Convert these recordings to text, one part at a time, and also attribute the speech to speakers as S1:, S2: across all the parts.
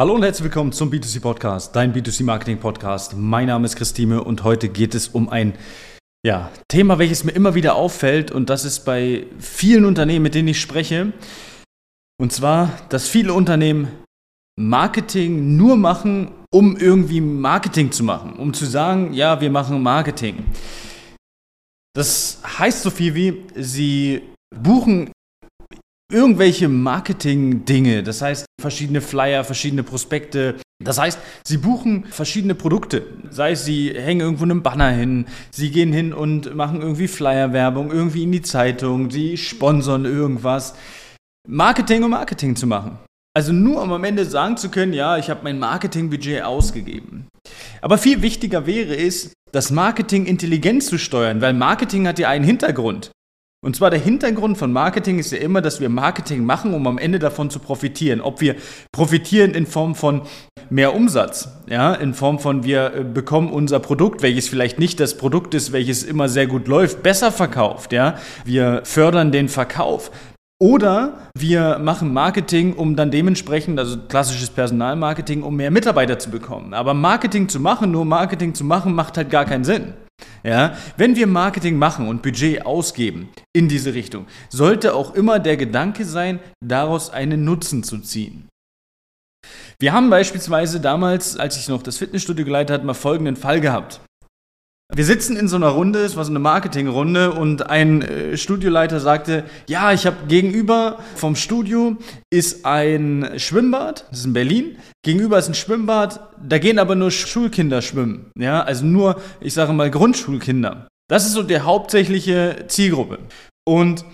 S1: Hallo und herzlich willkommen zum B2C Podcast, dein B2C Marketing Podcast. Mein Name ist Christine und heute geht es um ein ja, Thema, welches mir immer wieder auffällt und das ist bei vielen Unternehmen, mit denen ich spreche. Und zwar, dass viele Unternehmen Marketing nur machen, um irgendwie Marketing zu machen, um zu sagen, ja, wir machen Marketing. Das heißt so viel wie, sie buchen irgendwelche Marketing-Dinge, das heißt verschiedene Flyer, verschiedene Prospekte. Das heißt, sie buchen verschiedene Produkte. Sei es, sie hängen irgendwo einen Banner hin, sie gehen hin und machen irgendwie Flyer-Werbung, irgendwie in die Zeitung, sie sponsern irgendwas. Marketing um Marketing zu machen. Also nur um am Ende sagen zu können, ja, ich habe mein Marketingbudget ausgegeben. Aber viel wichtiger wäre es, das Marketing intelligent zu steuern, weil Marketing hat ja einen Hintergrund. Und zwar der Hintergrund von Marketing ist ja immer, dass wir Marketing machen, um am Ende davon zu profitieren. Ob wir profitieren in Form von mehr Umsatz, ja, in Form von wir äh, bekommen unser Produkt, welches vielleicht nicht das Produkt ist, welches immer sehr gut läuft, besser verkauft, ja. Wir fördern den Verkauf. Oder wir machen Marketing, um dann dementsprechend, also klassisches Personalmarketing, um mehr Mitarbeiter zu bekommen. Aber Marketing zu machen, nur Marketing zu machen, macht halt gar keinen Sinn. Ja, wenn wir Marketing machen und Budget ausgeben in diese Richtung, sollte auch immer der Gedanke sein, daraus einen Nutzen zu ziehen. Wir haben beispielsweise damals, als ich noch das Fitnessstudio geleitet habe, mal folgenden Fall gehabt. Wir sitzen in so einer Runde, es war so eine Marketingrunde und ein äh, Studioleiter sagte, ja, ich habe gegenüber vom Studio ist ein Schwimmbad, das ist in Berlin, gegenüber ist ein Schwimmbad, da gehen aber nur Schulkinder schwimmen, ja, also nur, ich sage mal Grundschulkinder. Das ist so der hauptsächliche Zielgruppe. Und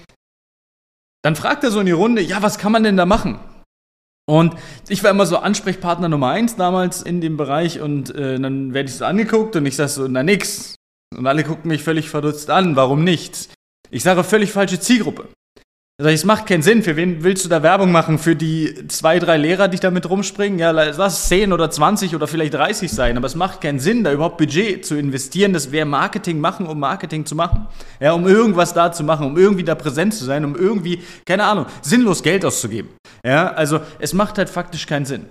S1: dann fragt er so in die Runde, ja, was kann man denn da machen? Und ich war immer so Ansprechpartner Nummer eins damals in dem Bereich und äh, dann werde ich so angeguckt und ich sage so, na nix. Und alle gucken mich völlig verdutzt an, warum nicht? Ich sage völlig falsche Zielgruppe. Also es macht keinen Sinn. Für wen willst du da Werbung machen? Für die zwei, drei Lehrer, die da mit rumspringen? Ja, lass 10 oder 20 oder vielleicht 30 sein. Aber es macht keinen Sinn, da überhaupt Budget zu investieren. Das wäre Marketing machen, um Marketing zu machen. Ja, um irgendwas da zu machen, um irgendwie da präsent zu sein, um irgendwie, keine Ahnung, sinnlos Geld auszugeben. Ja, also es macht halt faktisch keinen Sinn.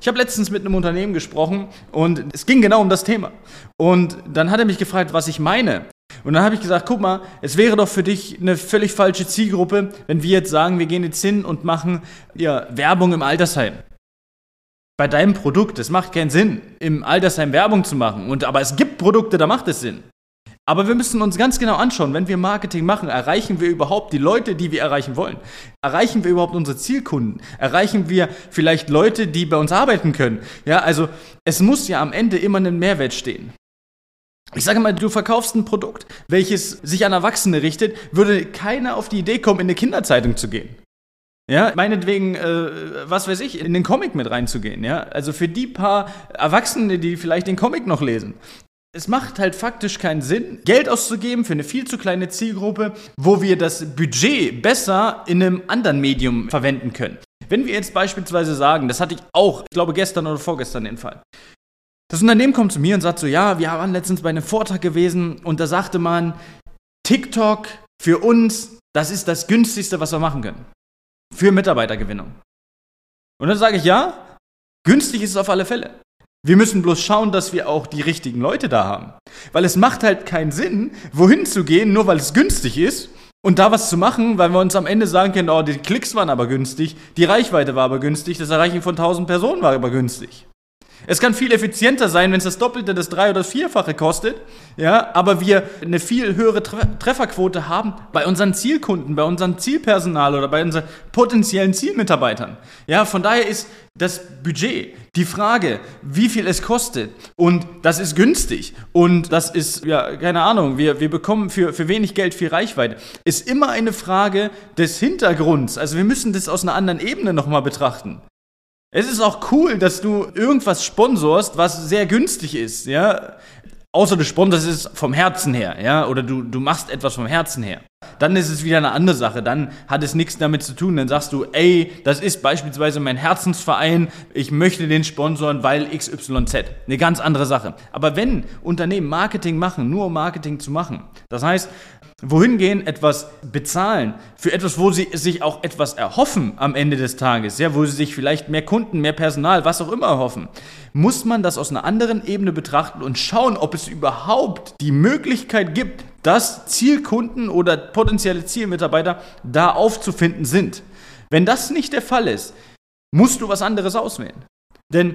S1: Ich habe letztens mit einem Unternehmen gesprochen und es ging genau um das Thema. Und dann hat er mich gefragt, was ich meine. Und dann habe ich gesagt, guck mal, es wäre doch für dich eine völlig falsche Zielgruppe, wenn wir jetzt sagen, wir gehen jetzt hin und machen ja, Werbung im Altersheim. Bei deinem Produkt, es macht keinen Sinn, im Altersheim Werbung zu machen. Und, aber es gibt Produkte, da macht es Sinn. Aber wir müssen uns ganz genau anschauen, wenn wir Marketing machen, erreichen wir überhaupt die Leute, die wir erreichen wollen? Erreichen wir überhaupt unsere Zielkunden? Erreichen wir vielleicht Leute, die bei uns arbeiten können? Ja, also es muss ja am Ende immer ein Mehrwert stehen. Ich sage mal, du verkaufst ein Produkt, welches sich an Erwachsene richtet, würde keiner auf die Idee kommen, in eine Kinderzeitung zu gehen. Ja, meinetwegen, äh, was weiß ich, in den Comic mit reinzugehen, ja. Also für die paar Erwachsene, die vielleicht den Comic noch lesen. Es macht halt faktisch keinen Sinn, Geld auszugeben für eine viel zu kleine Zielgruppe, wo wir das Budget besser in einem anderen Medium verwenden können. Wenn wir jetzt beispielsweise sagen, das hatte ich auch, ich glaube gestern oder vorgestern den Fall, das Unternehmen kommt zu mir und sagt so, ja, wir waren letztens bei einem Vortrag gewesen und da sagte man, TikTok für uns, das ist das günstigste, was wir machen können. Für Mitarbeitergewinnung. Und dann sage ich, ja, günstig ist es auf alle Fälle. Wir müssen bloß schauen, dass wir auch die richtigen Leute da haben. Weil es macht halt keinen Sinn, wohin zu gehen, nur weil es günstig ist und da was zu machen, weil wir uns am Ende sagen können, oh, die Klicks waren aber günstig, die Reichweite war aber günstig, das Erreichen von 1000 Personen war aber günstig. Es kann viel effizienter sein, wenn es das Doppelte, das Drei- oder das Vierfache kostet, ja, aber wir eine viel höhere Trefferquote haben bei unseren Zielkunden, bei unserem Zielpersonal oder bei unseren potenziellen Zielmitarbeitern. Ja, von daher ist das Budget, die Frage, wie viel es kostet und das ist günstig und das ist, ja, keine Ahnung, wir, wir bekommen für, für wenig Geld viel Reichweite, ist immer eine Frage des Hintergrunds. Also wir müssen das aus einer anderen Ebene nochmal betrachten. Es ist auch cool, dass du irgendwas sponsorst, was sehr günstig ist, ja. Außer du sponsorst es vom Herzen her, ja, oder du, du machst etwas vom Herzen her. Dann ist es wieder eine andere Sache. Dann hat es nichts damit zu tun. Dann sagst du, ey, das ist beispielsweise mein Herzensverein, ich möchte den sponsoren, weil XYZ. Eine ganz andere Sache. Aber wenn Unternehmen Marketing machen, nur um Marketing zu machen, das heißt, wohin gehen, etwas bezahlen, für etwas, wo sie sich auch etwas erhoffen am Ende des Tages, ja, wo sie sich vielleicht mehr Kunden, mehr Personal, was auch immer erhoffen, muss man das aus einer anderen Ebene betrachten und schauen, ob es überhaupt die Möglichkeit gibt, dass Zielkunden oder potenzielle Zielmitarbeiter da aufzufinden sind. Wenn das nicht der Fall ist, musst du was anderes auswählen. Denn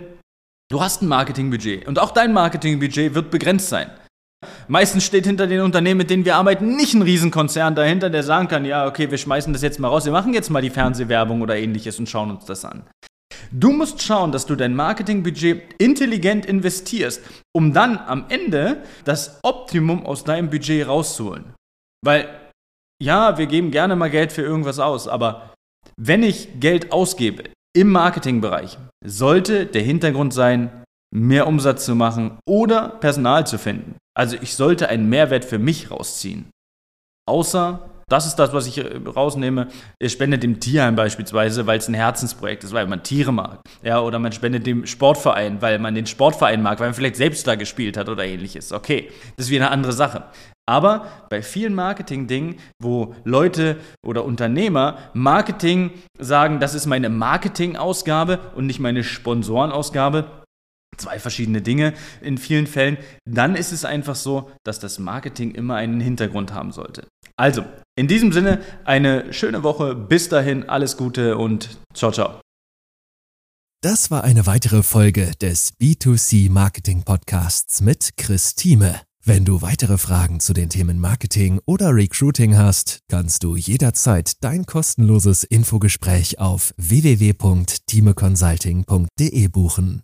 S1: du hast ein Marketingbudget und auch dein Marketingbudget wird begrenzt sein. Meistens steht hinter den Unternehmen, mit denen wir arbeiten, nicht ein Riesenkonzern dahinter, der sagen kann, ja, okay, wir schmeißen das jetzt mal raus, wir machen jetzt mal die Fernsehwerbung oder ähnliches und schauen uns das an. Du musst schauen, dass du dein Marketingbudget intelligent investierst, um dann am Ende das Optimum aus deinem Budget rauszuholen. Weil, ja, wir geben gerne mal Geld für irgendwas aus, aber wenn ich Geld ausgebe im Marketingbereich, sollte der Hintergrund sein, mehr Umsatz zu machen oder Personal zu finden. Also ich sollte einen Mehrwert für mich rausziehen. Außer, das ist das, was ich äh, rausnehme, ihr spendet dem Tierheim beispielsweise, weil es ein Herzensprojekt ist, weil man Tiere mag. Ja, oder man spendet dem Sportverein, weil man den Sportverein mag, weil man vielleicht selbst da gespielt hat oder ähnliches. Okay, das ist wieder eine andere Sache. Aber bei vielen Marketing-Dingen, wo Leute oder Unternehmer Marketing sagen, das ist meine Marketing-Ausgabe und nicht meine Sponsorenausgabe, zwei verschiedene Dinge in vielen Fällen, dann ist es einfach so, dass das Marketing immer einen Hintergrund haben sollte. Also, in diesem Sinne, eine schöne Woche. Bis dahin, alles Gute und ciao, ciao.
S2: Das war eine weitere Folge des B2C Marketing Podcasts mit Chris Thieme. Wenn du weitere Fragen zu den Themen Marketing oder Recruiting hast, kannst du jederzeit dein kostenloses Infogespräch auf www.timeconsulting.de buchen.